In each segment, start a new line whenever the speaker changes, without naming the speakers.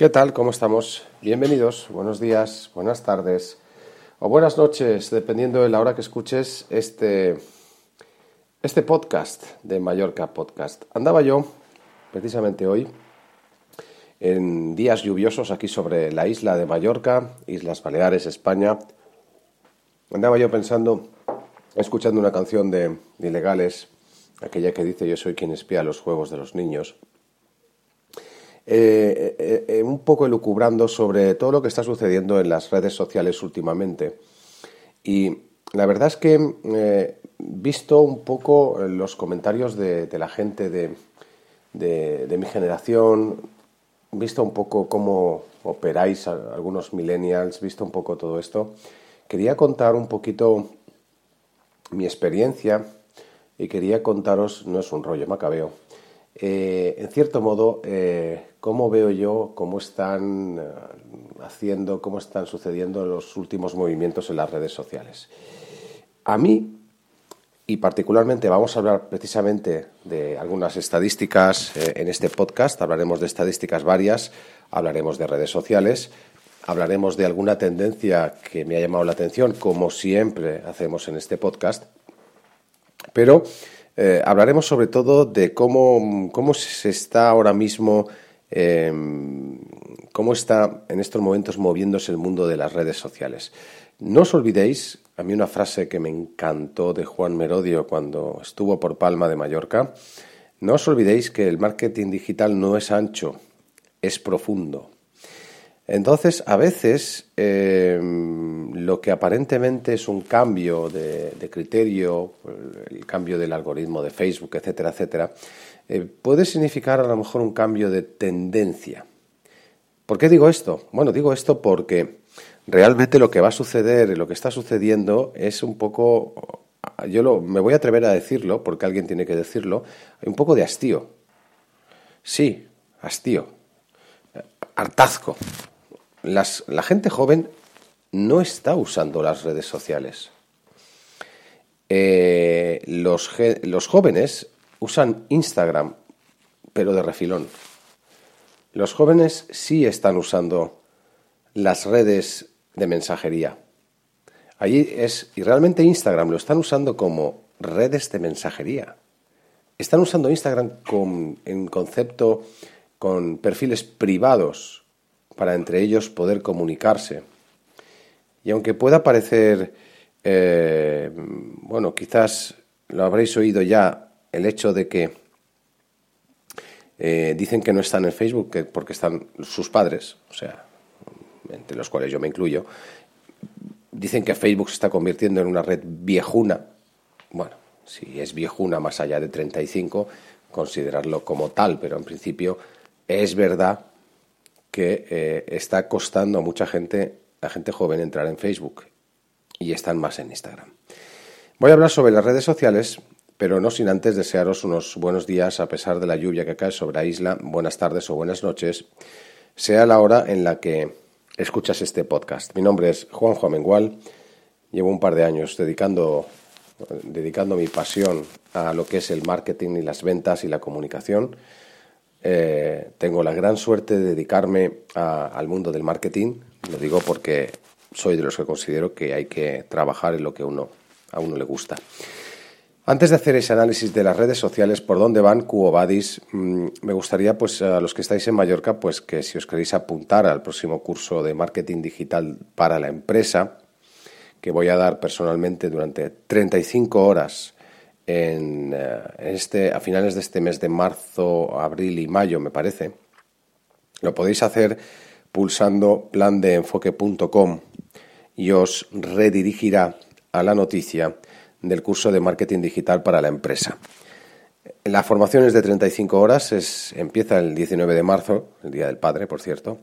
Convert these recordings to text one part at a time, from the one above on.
¿Qué tal? ¿Cómo estamos? Bienvenidos, buenos días, buenas tardes o buenas noches, dependiendo de la hora que escuches este, este podcast de Mallorca Podcast. Andaba yo, precisamente hoy, en días lluviosos aquí sobre la isla de Mallorca, Islas Baleares, España. Andaba yo pensando, escuchando una canción de, de Ilegales, aquella que dice Yo soy quien espía los juegos de los niños. Eh, eh, eh, un poco elucubrando sobre todo lo que está sucediendo en las redes sociales últimamente. Y la verdad es que visto un poco los comentarios de, la gente de, de, mi generación, visto un poco cómo operáis algunos millennials, visto un poco todo esto, quería contar un poquito mi experiencia y quería contaros, no es un rollo macabeo, eh, en cierto modo, eh, cómo veo yo cómo están eh, haciendo, cómo están sucediendo los últimos movimientos en las redes sociales. A mí, y particularmente vamos a hablar precisamente de algunas estadísticas en este podcast, hablaremos de estadísticas varias, hablaremos de redes sociales, hablaremos de alguna tendencia que me ha llamado la atención, como siempre hacemos en este podcast, pero eh, hablaremos sobre todo de cómo, cómo se está ahora mismo, em, cómo está en estos momentos moviéndose el mundo de las redes sociales. No os olvidéis, a mí una frase que me encantó de Juan Merodio cuando estuvo por Palma de Mallorca, no os olvidéis que el marketing digital no es ancho, es profundo. Entonces, a veces em, lo que aparentemente es un cambio de, criterio, el cambio del algoritmo de Facebook, etcétera, etcétera, eh, puede significar a lo mejor un cambio de tendencia. ¿Por qué digo esto? Bueno, digo esto porque realmente lo que va a suceder, lo que está sucediendo es un poco, yo me voy a atrever a decirlo, porque alguien tiene que decirlo, un poco de hastío. Sí, hastío, hartazgo la gente joven no está usando las redes sociales. Eh, los, los jóvenes usan Instagram, pero de refilón. Los jóvenes sí están usando las redes de mensajería. Allí es, y realmente Instagram lo están usando como redes de mensajería. Están usando Instagram con, en concepto con perfiles privados para entre ellos poder comunicarse. Y aunque pueda parecer, eh, bueno, quizás lo habréis oído ya, el hecho de que eh, dicen que no están en Facebook porque están sus padres, o sea, entre los cuales yo me incluyo, dicen que Facebook se está convirtiendo en una red viejuna. Bueno, si es viejuna más allá de 35, considerarlo como tal, pero en principio es verdad que eh, está costando a mucha gente, a gente joven, entrar en Facebook. Y están más en Instagram. Voy a hablar sobre las redes sociales, pero no sin antes desearos unos buenos días a pesar de la lluvia que cae sobre la isla, buenas tardes o buenas noches, sea la hora en la que escuchas este podcast. Mi nombre es Juanjo Amengual, llevo un par de años dedicando, dedicando mi pasión a lo que es el marketing y las ventas y la comunicación eh, tengo la gran suerte de dedicarme al mundo del marketing. Lo digo porque soy de los que considero que hay que trabajar en lo que uno, a uno le gusta. Antes de hacer ese análisis de las redes sociales, por dónde van Cuobadis, mm, me gustaría, pues, a los que estáis en Mallorca, pues que si os queréis apuntar al próximo curso de marketing digital para la empresa, que voy a dar personalmente durante 35 horas en, eh, este, a finales de este mes de marzo, abril y mayo, me parece, lo podéis hacer pulsando plandeenfoque.com y os redirigirá a la noticia del curso de marketing digital para la empresa. La formación es de 35 horas, es, empieza el 19 de marzo, el Día del Padre, por cierto,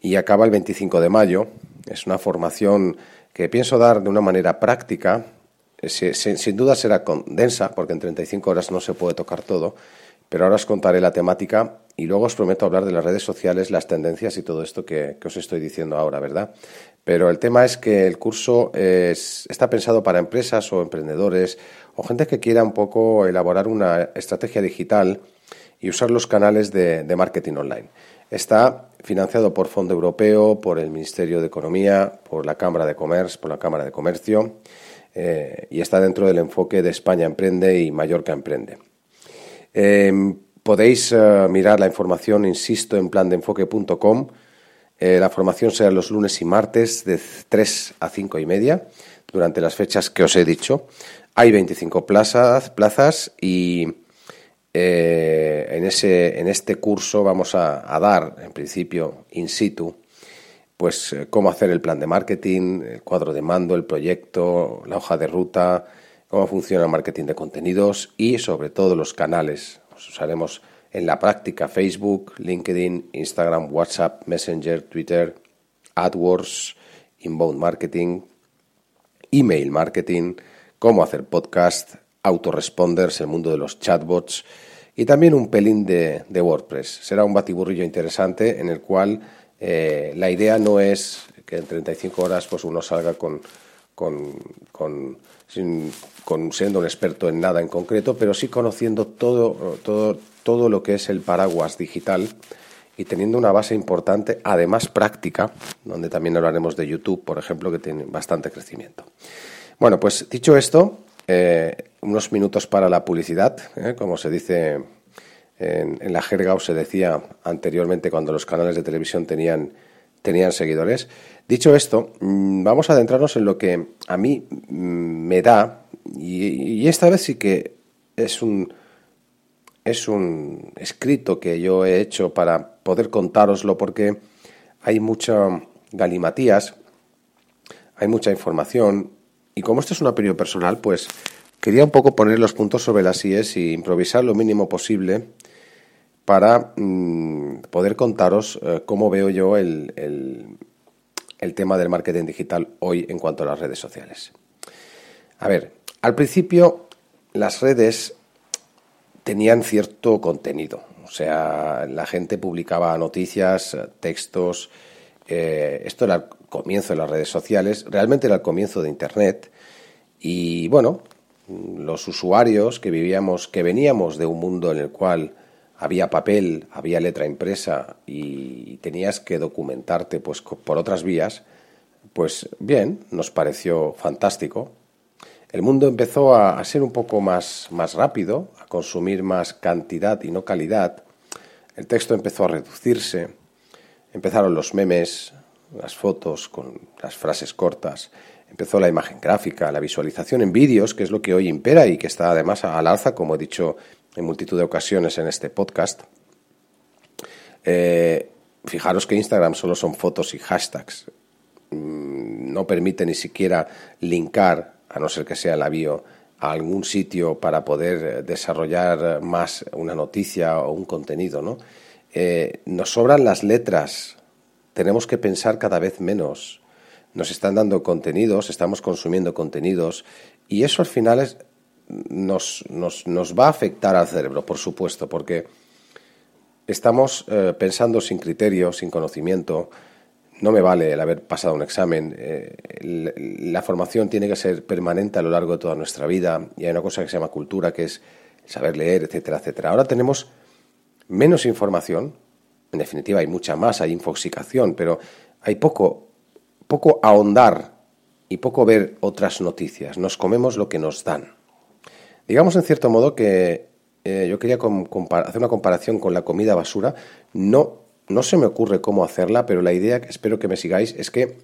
y acaba el 25 de mayo. Es una formación que pienso dar de una manera práctica. Sin duda será condensa, porque en 35 horas no se puede tocar todo, pero ahora os contaré la temática y luego os prometo hablar de las redes sociales, las tendencias y todo esto que, os estoy diciendo ahora, ¿verdad? Pero el tema es que el curso está pensado para empresas o emprendedores o gente que quiera un poco elaborar una estrategia digital y usar los canales de, marketing online. Está financiado por Fondo Europeo, por el Ministerio de Economía, por la Cámara de Comercio, por la Cámara de Comercio eh, y está dentro del enfoque de España Emprende y Mallorca Emprende. Em, Podéis eh, mirar la información, insisto, en plandeenfoque.com. Eh, la formación será los lunes y martes de 3 a 5 y media, durante las fechas que os he dicho. Hay 25 plazas, y en, ese, en este curso vamos a, dar, en principio, in situ, pues cómo hacer el plan de marketing, el cuadro de mando, el proyecto, la hoja de ruta, cómo funciona el marketing de contenidos y sobre todo los canales usaremos en la práctica Facebook, LinkedIn, Instagram, WhatsApp, Messenger, Twitter, AdWords, Inbound Marketing, Email Marketing, cómo hacer podcast, autoresponders, el mundo de los chatbots y también un pelín de, WordPress. Será un batiburrillo interesante en el cual eh, la idea no es que en 35 horas pues uno salga con, con, con sin, siendo un experto en nada en concreto, pero sí conociendo todo, todo, todo lo que es el paraguas digital y teniendo una base importante, además práctica, donde también hablaremos de YouTube, por ejemplo, que tiene bastante crecimiento. Bueno, pues dicho esto, eh, unos minutos para la publicidad, eh, como se dice en, la jerga o se decía anteriormente cuando los canales de televisión tenían, tenían seguidores. Dicho esto, mm, vamos a adentrarnos en lo que a mí mm, me da, y, esta vez sí que es un, es un escrito que yo he hecho para poder contároslo, porque hay mucha galimatías, hay mucha información, y como esto es una opinión personal, pues quería un poco poner los puntos sobre las IES y improvisar lo mínimo posible para mm, poder contaros eh, cómo veo yo el, el tema del marketing digital hoy en cuanto a las redes sociales. A ver, al principio las redes tenían cierto contenido, o sea, la gente publicaba noticias, textos, eh, esto era el comienzo de las redes sociales, realmente era el comienzo de Internet y bueno, los usuarios que vivíamos, que veníamos de un mundo en el cual había papel, había letra impresa y tenías que documentarte pues por otras vías, pues bien, nos pareció fantástico. El mundo empezó a, ser un poco más, más rápido, a consumir más cantidad y no calidad. El texto empezó a reducirse, empezaron los memes, las fotos con las frases cortas, empezó la imagen gráfica, la visualización en vídeos, que es lo que hoy impera y que está además al alza, como he dicho en multitud de ocasiones en este podcast. Eh, fijaros que Instagram solo son fotos y hashtags. Mm, no permite ni siquiera linkar, a no ser que sea la bio, a algún sitio para poder desarrollar más una noticia o un contenido. ¿no? Eh, nos sobran las letras. Tenemos que pensar cada vez menos. Nos están dando contenidos, estamos consumiendo contenidos y eso al final es, nos, nos, nos, va a afectar al cerebro, por supuesto, porque estamos eh, pensando sin criterio, sin conocimiento. No me vale el haber pasado un examen. Eh, la formación tiene que ser permanente a lo largo de toda nuestra vida y hay una cosa que se llama cultura, que es saber leer, etcétera, etcétera. Ahora tenemos menos información, en definitiva hay mucha más, hay infoxicación, pero hay poco, poco ahondar y poco ver otras noticias. Nos comemos lo que nos dan. Digamos en cierto modo que eh, yo quería hacer una comparación con la comida basura. No, no se me ocurre cómo hacerla, pero la idea, espero que me sigáis, es que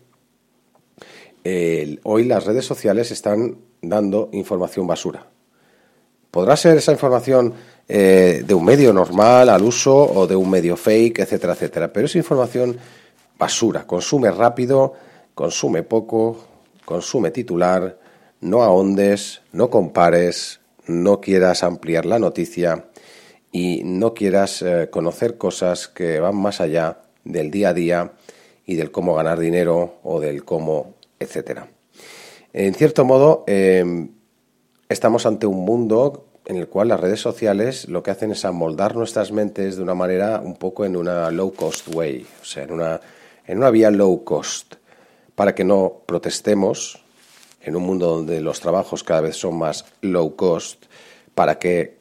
hoy las redes sociales están dando información basura. Podrá ser esa información eh, de un medio normal al uso o de un medio fake, etcétera, etcétera, pero es información basura. Consume rápido, consume poco, consume titular, no ahondes, no compares, no quieras ampliar la noticia y no quieras eh, conocer cosas que van más allá del día a día y del cómo ganar dinero o del cómo, etcétera. En cierto modo, em, estamos ante un mundo en el cual las redes sociales lo que hacen es amoldar nuestras mentes de una manera un poco en una low cost way, o sea, en una, en una vía low cost, para que no protestemos en un mundo donde los trabajos cada vez son más low cost, para que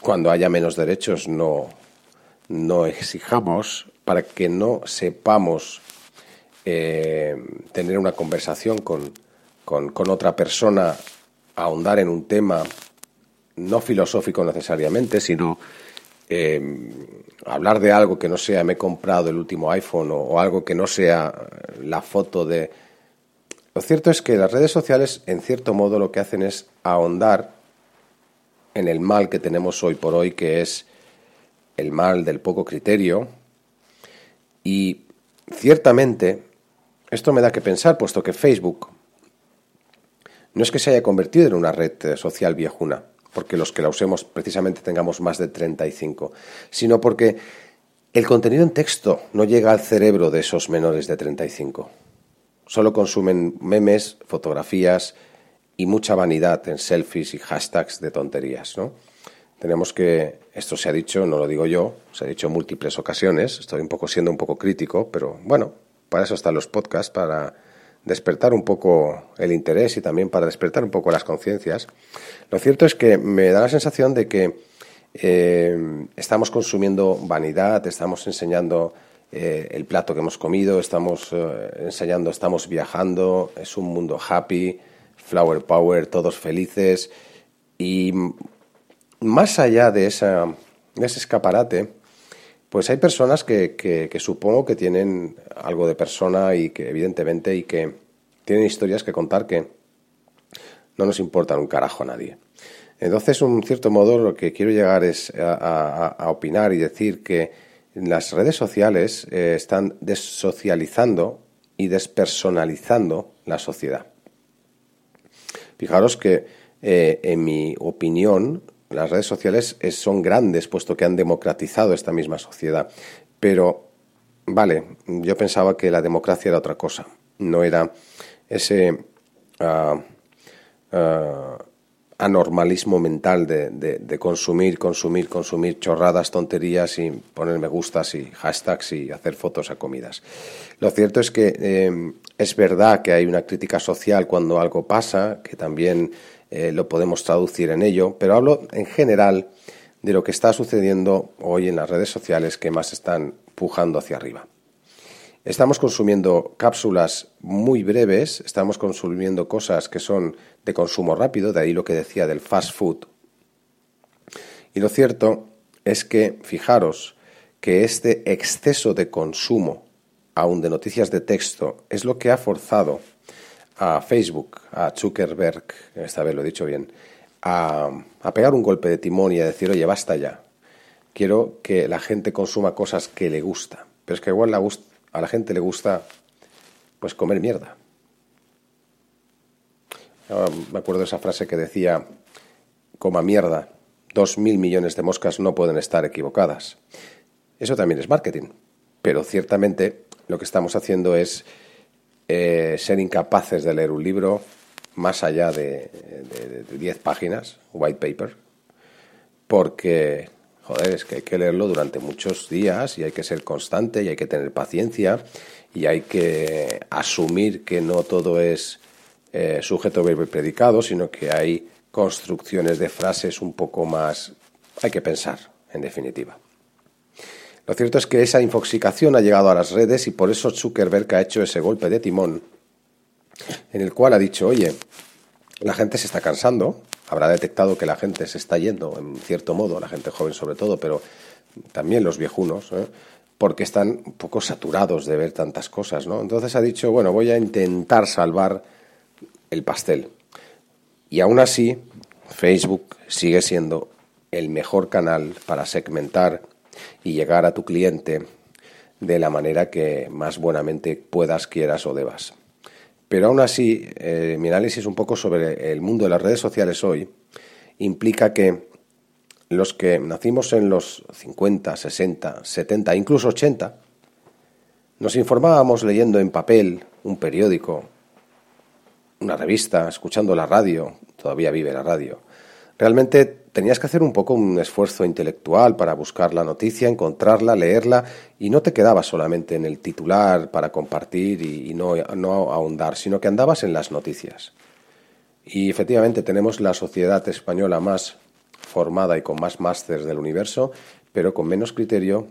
cuando haya menos derechos no, no exijamos, para que no sepamos eh, tener una conversación con, con, otra persona, ahondar en un tema no filosófico necesariamente, sino eh, hablar de algo que no sea me he comprado el último iPhone o, algo que no sea la foto de... Lo cierto es que las redes sociales, en cierto modo, lo que hacen es ahondar en el mal que tenemos hoy por hoy, que es el mal del poco criterio. Y ciertamente, esto me da que pensar, puesto que Facebook no es que se haya convertido en una red social viejuna, porque los que la usemos precisamente tengamos más de 35, sino porque el contenido en texto no llega al cerebro de esos menores de 35. Solo consumen memes, fotografías y mucha vanidad en selfies y hashtags de tonterías, ¿no? Tenemos que, esto se ha dicho, no lo digo yo, se ha dicho en múltiples ocasiones, estoy un poco siendo un poco crítico, pero bueno, para eso están los podcasts, para despertar un poco el interés y también para despertar un poco las conciencias. Lo cierto es que me da la sensación de que eh, estamos consumiendo vanidad, estamos enseñando eh, el plato que hemos comido, estamos eh, estamos viajando, es un mundo happy, flower power, todos felices y más allá de, esa, ese escaparate, pues hay personas que, que, supongo que tienen algo de persona y que evidentemente y que tienen historias que contar que no nos importan un carajo a nadie. Entonces, en cierto modo, lo que quiero llegar es a, opinar y decir que las redes sociales eh, están desocializando y despersonalizando la sociedad. Fijaros que, eh, en mi opinión, las redes sociales son grandes, puesto que han democratizado esta misma sociedad. Pero, vale, yo pensaba que la democracia era otra cosa. No era ese ah, ah, anormalismo mental de, consumir, consumir, consumir chorradas, tonterías y poner me gustas y hashtags y hacer fotos a comidas. Lo cierto es que eh, es verdad que hay una crítica social cuando algo pasa, que también eh, lo podemos traducir en ello, pero hablo en general de lo que está sucediendo hoy en las redes sociales que más están pujando hacia arriba. Estamos consumiendo cápsulas muy breves, estamos consumiendo cosas que son de consumo rápido, de ahí lo que decía del fast food. Y lo cierto es que, fijaros, que este exceso de consumo, aún de noticias de texto, es lo que ha forzado a Facebook, a Zuckerberg, esta vez lo he dicho bien, a, pegar un golpe de timón y a decir, oye, basta ya. Quiero que la gente consuma cosas que le gusta. Pero es que igual a la gente le gusta pues comer mierda. me acuerdo de esa frase que decía, coma mierda, dos mil millones de moscas no pueden estar equivocadas. Eso también es marketing. Pero ciertamente lo que estamos haciendo es eh, ser incapaces de leer un libro más allá de 10 páginas, white paper, porque, joder, es que hay que leerlo durante muchos días y hay que ser constante y hay que tener paciencia y hay que asumir que no todo es eh, sujeto, verbo y predicado, sino que hay construcciones de frases un poco más... hay que pensar, en definitiva. Lo cierto es que esa infoxicación ha llegado a las redes y por eso Zuckerberg ha hecho ese golpe de timón en el cual ha dicho, oye, la gente se está cansando, habrá detectado que la gente se está yendo, en cierto modo, la gente joven sobre todo, pero también los viejunos, ¿eh? porque están un poco saturados de ver tantas cosas, ¿no? Entonces ha dicho, bueno, voy a intentar salvar el pastel. Y aún así, Facebook sigue siendo el mejor canal para segmentar y llegar a tu cliente de la manera que más buenamente puedas, quieras o debas. Pero aún así, eh, mi análisis un poco sobre el mundo de las redes sociales hoy implica que los que nacimos en los 50, 60, 70, incluso 80, nos informábamos leyendo en papel un periódico, una revista, escuchando la radio, todavía vive la radio. Realmente tenías que hacer un poco un esfuerzo intelectual para buscar la noticia, encontrarla, leerla, y no te quedabas solamente en el titular para compartir y, no, no ahondar, sino que andabas en las noticias. Y efectivamente tenemos la sociedad española más formada y con más másters del universo, pero con menos criterio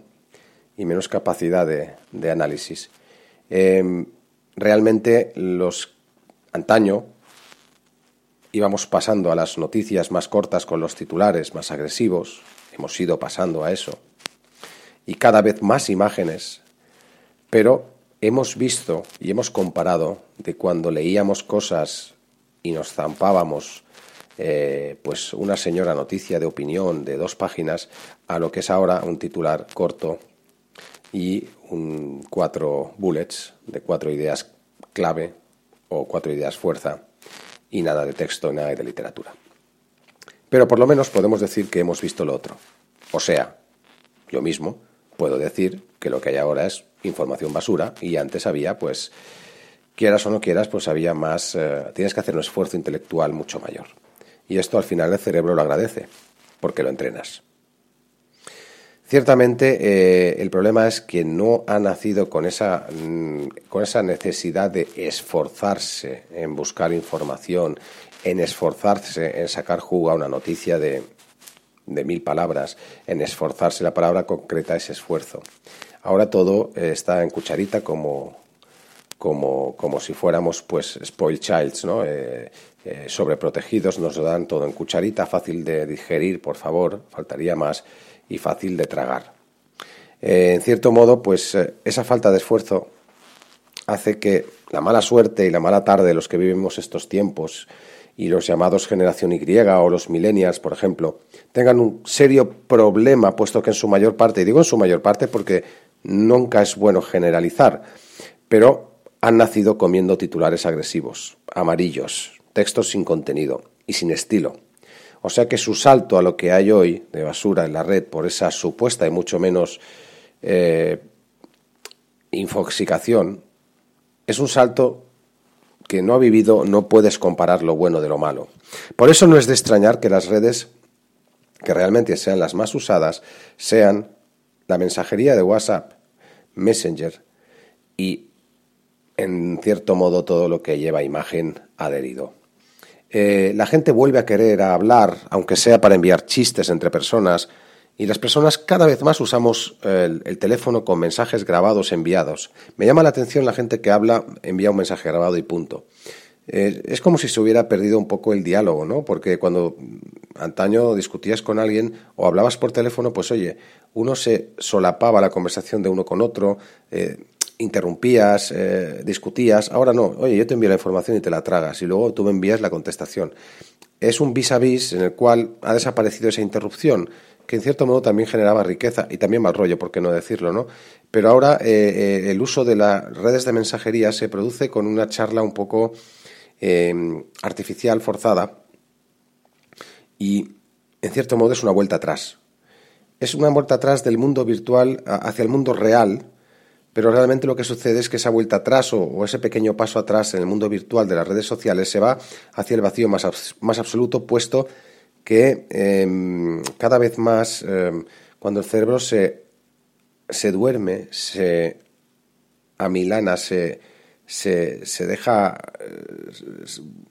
y menos capacidad de, análisis. Em, realmente los antaño íbamos pasando a las noticias más cortas con los titulares más agresivos, hemos ido pasando a eso, y cada vez más imágenes, pero hemos visto y hemos comparado de cuando leíamos cosas y nos zampábamos eh, pues una señora noticia de opinión de dos páginas a lo que es ahora un titular corto y un cuatro bullets de cuatro ideas clave o cuatro ideas fuerza y nada de texto, nada de literatura. Pero por lo menos podemos decir que hemos visto lo otro. O sea, yo mismo puedo decir que lo que hay ahora es información basura y antes había, pues, quieras o no quieras, pues había más, eh, tienes que hacer un esfuerzo intelectual mucho mayor. Y esto al final el cerebro lo agradece, porque lo entrenas. Ciertamente eh, el problema es que no ha nacido con esa, mm, con esa necesidad de esforzarse en buscar información, en esforzarse en sacar jugo a una noticia de, de mil palabras, en esforzarse. La palabra concreta es esfuerzo. Ahora todo eh, está en cucharita como, como, como si fuéramos pues spoiled childs, ¿no? Eh, eh, sobreprotegidos, nos lo dan todo en cucharita, fácil de digerir, por favor, faltaría más, y fácil de tragar. Eh, en cierto modo, pues eh, esa falta de esfuerzo hace que la mala suerte y la mala tarde de los que vivimos estos tiempos y los llamados generación Y o los millennials, por ejemplo, tengan un serio problema, puesto que en su mayor parte, y digo en su mayor parte porque nunca es bueno generalizar, pero han nacido comiendo titulares agresivos, amarillos, textos sin contenido y sin estilo. O sea que su salto a lo que hay hoy de basura en la red por esa supuesta y mucho menos eh, infoxicación es un salto que no ha vivido, no puedes comparar lo bueno de lo malo. Por eso no es de extrañar que las redes que realmente sean las más usadas sean la mensajería de WhatsApp, Messenger y, en cierto modo, todo lo que lleva imagen adherido. Eh, la gente vuelve a querer hablar, aunque sea para enviar chistes entre personas, y las personas cada vez más usamos el, teléfono con mensajes grabados enviados. Me llama la atención la gente que habla, envía un mensaje grabado y punto. Eh, es como si se hubiera perdido un poco el diálogo, ¿no? Porque cuando antaño discutías con alguien o hablabas por teléfono, pues oye, uno se solapaba la conversación de uno con otro, eh, interrumpías, eh, discutías. Ahora no, oye, yo te envío la información y te la tragas y luego tú me envías la contestación. Es un vis a vis en el cual ha desaparecido esa interrupción, que en cierto modo también generaba riqueza y también mal rollo, por qué no decirlo, ¿no? Pero ahora eh, eh, el uso de las redes de mensajería se produce con una charla un poco artificial, forzada, y en cierto modo es una vuelta atrás. Es una vuelta atrás del mundo virtual hacia el mundo real, pero realmente lo que sucede es que esa vuelta atrás o, ese pequeño paso atrás en el mundo virtual de las redes sociales se va hacia el vacío más, absoluto, puesto que em, cada vez más em, cuando el cerebro se, se duerme, se amilana, se, se, deja, eh,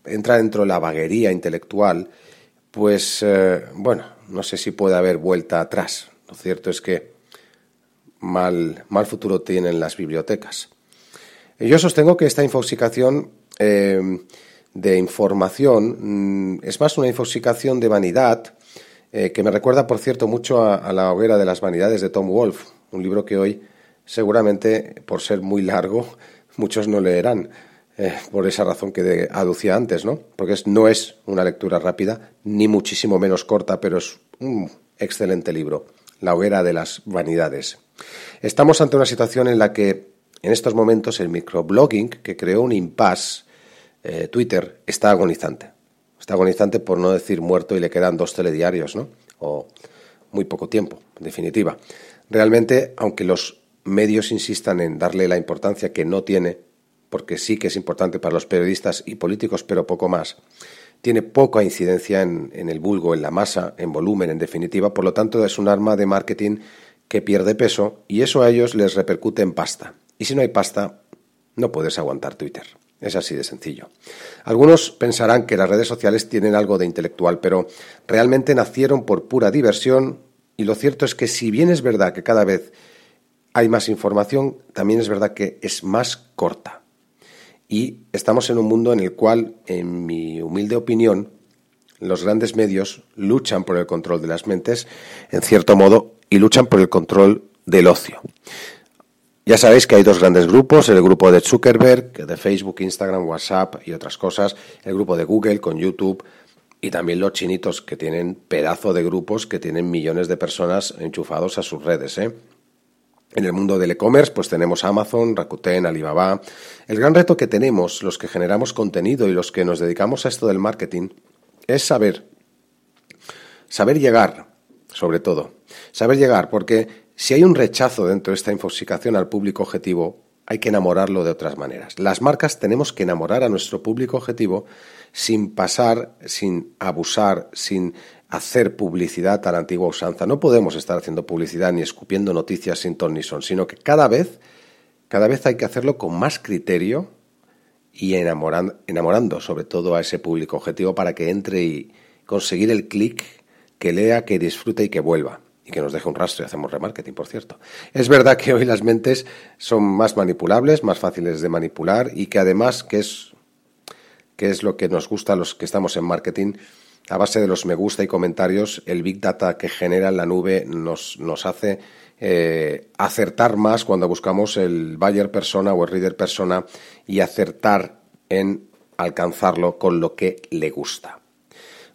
entra dentro de la vaguería intelectual, pues eh, bueno, no sé si puede haber vuelta atrás. Lo cierto es que mal, futuro tienen las bibliotecas. Yo sostengo que esta infoxicación eh, de información, mm, es más una infoxicación de vanidad, eh, que me recuerda, por cierto, mucho a, la hoguera de las vanidades de Tom Wolfe, un libro que hoy seguramente, por ser muy largo, muchos no leerán, eh, por esa razón que aducía antes, ¿no? Porque no es una lectura rápida, ni muchísimo menos corta, pero es un excelente libro, La hoguera de las vanidades. Estamos ante una situación en la que en estos momentos el microblogging, que creó un impasse, eh, Twitter, está agonizante. Está agonizante por no decir muerto y le quedan dos telediarios, ¿no? O muy poco tiempo, en definitiva. Realmente, aunque los medios insistan en darle la importancia que no tiene, porque sí que es importante para los periodistas y políticos, pero poco más, tiene poca incidencia en, el vulgo, en la masa, en volumen, en definitiva, por lo tanto es un arma de marketing que pierde peso y eso a ellos les repercute en pasta. Y si no hay pasta, no puedes aguantar Twitter. Es así de sencillo. Algunos pensarán que las redes sociales tienen algo de intelectual, pero realmente nacieron por pura diversión y lo cierto es que si bien es verdad que cada vez hay más información, también es verdad que es más corta. Y estamos en un mundo en el cual, en mi humilde opinión, los grandes medios luchan por el control de las mentes, en cierto modo, y luchan por el control del ocio. Ya sabéis que hay dos grandes grupos, el grupo de Zuckerberg, de Facebook, Instagram, WhatsApp y otras cosas, el grupo de Google con YouTube y también los chinitos que tienen pedazo de grupos que tienen millones de personas enchufados a sus redes. ¿eh? En el mundo del e-commerce, pues tenemos Amazon, Rakuten, Alibaba. El gran reto que tenemos, los que generamos contenido y los que nos dedicamos a esto del marketing, es saber, saber llegar, sobre todo. Saber llegar, porque si hay un rechazo dentro de esta infoxicación al público objetivo, hay que enamorarlo de otras maneras. Las marcas tenemos que enamorar a nuestro público objetivo sin pasar, sin abusar, sin hacer publicidad a la antigua usanza. No podemos estar haciendo publicidad ni escupiendo noticias sin ton ni son, sino que cada vez, cada vez hay que hacerlo con más criterio y enamorando, enamorando sobre todo a ese público objetivo para que entre y conseguir el clic, que lea, que disfrute y que vuelva y que nos deje un rastro y hacemos remarketing, por cierto. Es verdad que hoy las mentes son más manipulables, más fáciles de manipular y que además, que es, que es lo que nos gusta a los que estamos en marketing, a base de los me gusta y comentarios, el Big Data que genera en la nube nos, nos hace eh, acertar más cuando buscamos el buyer persona o el reader persona y acertar en alcanzarlo con lo que le gusta.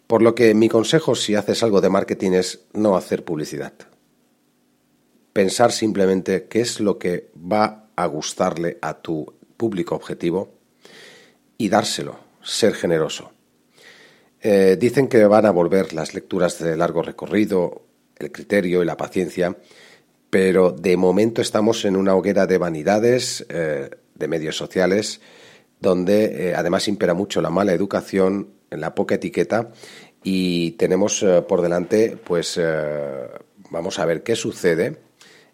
Por lo que mi consejo si haces algo de marketing es no hacer publicidad. Pensar simplemente qué es lo que va a gustarle a tu público objetivo y dárselo, ser generoso. Eh, dicen que van a volver las lecturas de largo recorrido, el criterio y la paciencia, pero de momento estamos en una hoguera de vanidades, eh, de medios sociales, donde eh, además impera mucho la mala educación, la poca etiqueta y tenemos por delante, pues vamos a ver qué sucede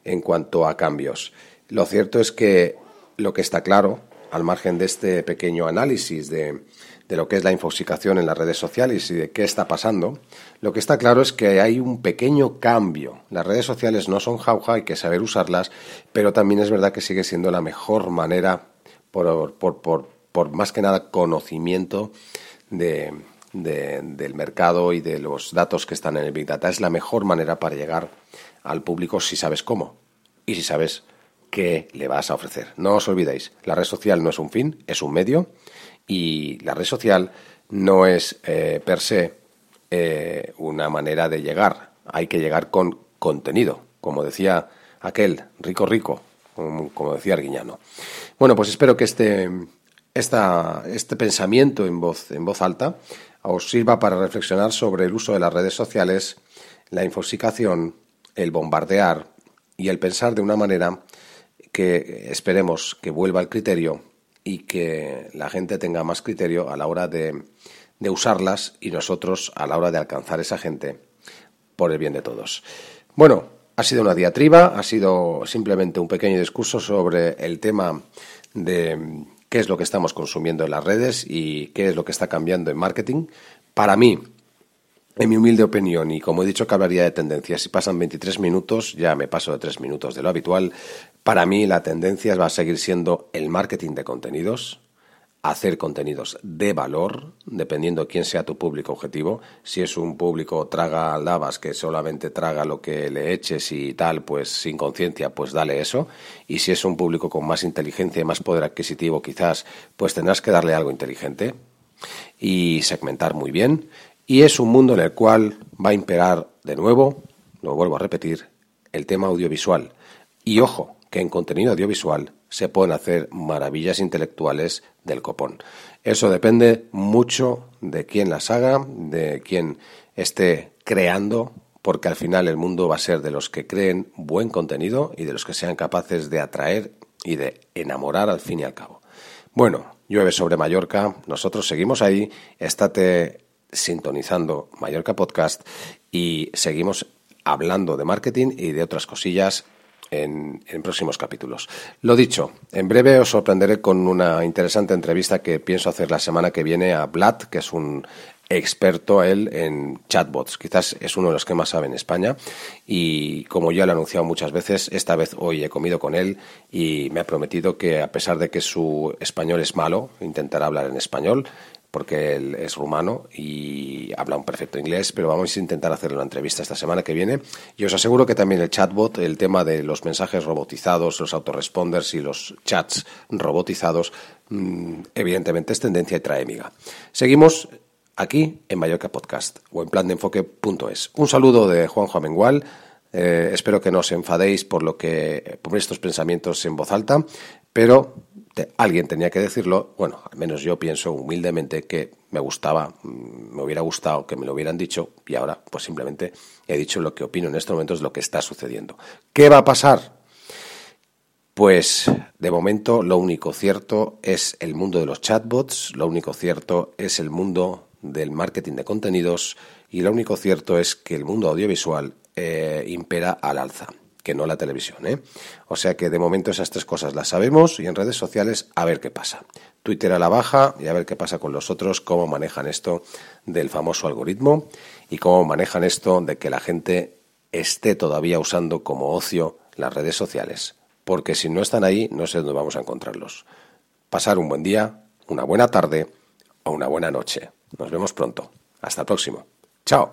en cuanto a cambios. Lo cierto es que lo que está claro, al margen de este pequeño análisis de, de lo que es la infoxicación en las redes sociales y de qué está pasando, lo que está claro es que hay un pequeño cambio. Las redes sociales no son jauja, hay que saber usarlas, pero también es verdad que sigue siendo la mejor manera, por, por, por, por más que nada conocimiento de, del mercado y de los datos que están en el Big Data. Es la mejor manera para llegar al público si sabes cómo y si sabes qué le vas a ofrecer. No os olvidéis, la red social no es un fin, es un medio y la red social no es eh, per se eh, una manera de llegar. Hay que llegar con contenido, como decía aquel rico rico, como decía Arguiñano. Bueno, pues espero que este, este pensamiento en voz, en voz alta os sirva para reflexionar sobre el uso de las redes sociales, la infoxicación, el bombardear y el pensar de una manera que esperemos que vuelva al criterio y que la gente tenga más criterio a la hora de, de usarlas y nosotros a la hora de alcanzar esa gente por el bien de todos. Bueno, ha sido una diatriba, ha sido simplemente un pequeño discurso sobre el tema de qué es lo que estamos consumiendo en las redes y qué es lo que está cambiando en marketing. Para mí, en mi humilde opinión, y como he dicho que hablaría de tendencias, si pasan 23 minutos, ya me paso de 3 minutos de lo habitual, para mí la tendencia va a seguir siendo el marketing de contenidos, hacer contenidos de valor, dependiendo de quién sea tu público objetivo. Si es un público traga lavas que solamente traga lo que le eches y tal, pues sin conciencia, pues dale eso. Y si es un público con más inteligencia y más poder adquisitivo, quizás, pues tendrás que darle algo inteligente y segmentar muy bien. Y es un mundo en el cual va a imperar de nuevo, lo vuelvo a repetir, el tema audiovisual. Y ojo, que en contenido audiovisual se pueden hacer maravillas intelectuales del copón. Eso depende mucho de quién las haga, de quién esté creando, porque al final el mundo va a ser de los que creen buen contenido y de los que sean capaces de atraer y de enamorar al fin y al cabo. Bueno, llueve sobre Mallorca, nosotros seguimos ahí, estate sintonizando Mallorca Podcast y seguimos hablando de marketing y de otras cosillas en, próximos capítulos. Lo dicho, en breve os sorprenderé con una interesante entrevista que pienso hacer la semana que viene a Vlad, que es un experto él en chatbots. Quizás es uno de los que más sabe en España y como ya lo he anunciado muchas veces, esta vez hoy he comido con él y me ha prometido que a pesar de que su español es malo, intentará hablar en español porque él es rumano y habla un perfecto inglés, pero vamos a intentar hacer una entrevista esta semana que viene. Y os aseguro que también el chatbot, el tema de los mensajes robotizados, los autoresponders y los chats robotizados, mm, evidentemente es tendencia y trae miga. Seguimos aquí en Mallorca Podcast o en plan de enfoque.es. Un saludo de Juanjo Amengual. Eh, espero que no os enfadéis por lo que por estos pensamientos en voz alta, pero alguien tenía que decirlo, bueno, al menos yo pienso humildemente que me gustaba, mm, me hubiera gustado que me lo hubieran dicho y ahora pues simplemente he dicho lo que opino en estos momentos, lo que está sucediendo. ¿Qué va a pasar? Pues de momento lo único cierto es el mundo de los chatbots, lo único cierto es el mundo del marketing de contenidos y lo único cierto es que el mundo audiovisual eh, impera al alza que no la televisión. ¿eh? O sea que de momento esas tres cosas las sabemos y en redes sociales a ver qué pasa. Twitter a la baja y a ver qué pasa con los otros, cómo manejan esto del famoso algoritmo y cómo manejan esto de que la gente esté todavía usando como ocio las redes sociales. Porque si no están ahí, no sé dónde vamos a encontrarlos. Pasar un buen día, una buena tarde o una buena noche. Nos vemos pronto. Hasta el próximo. Chao.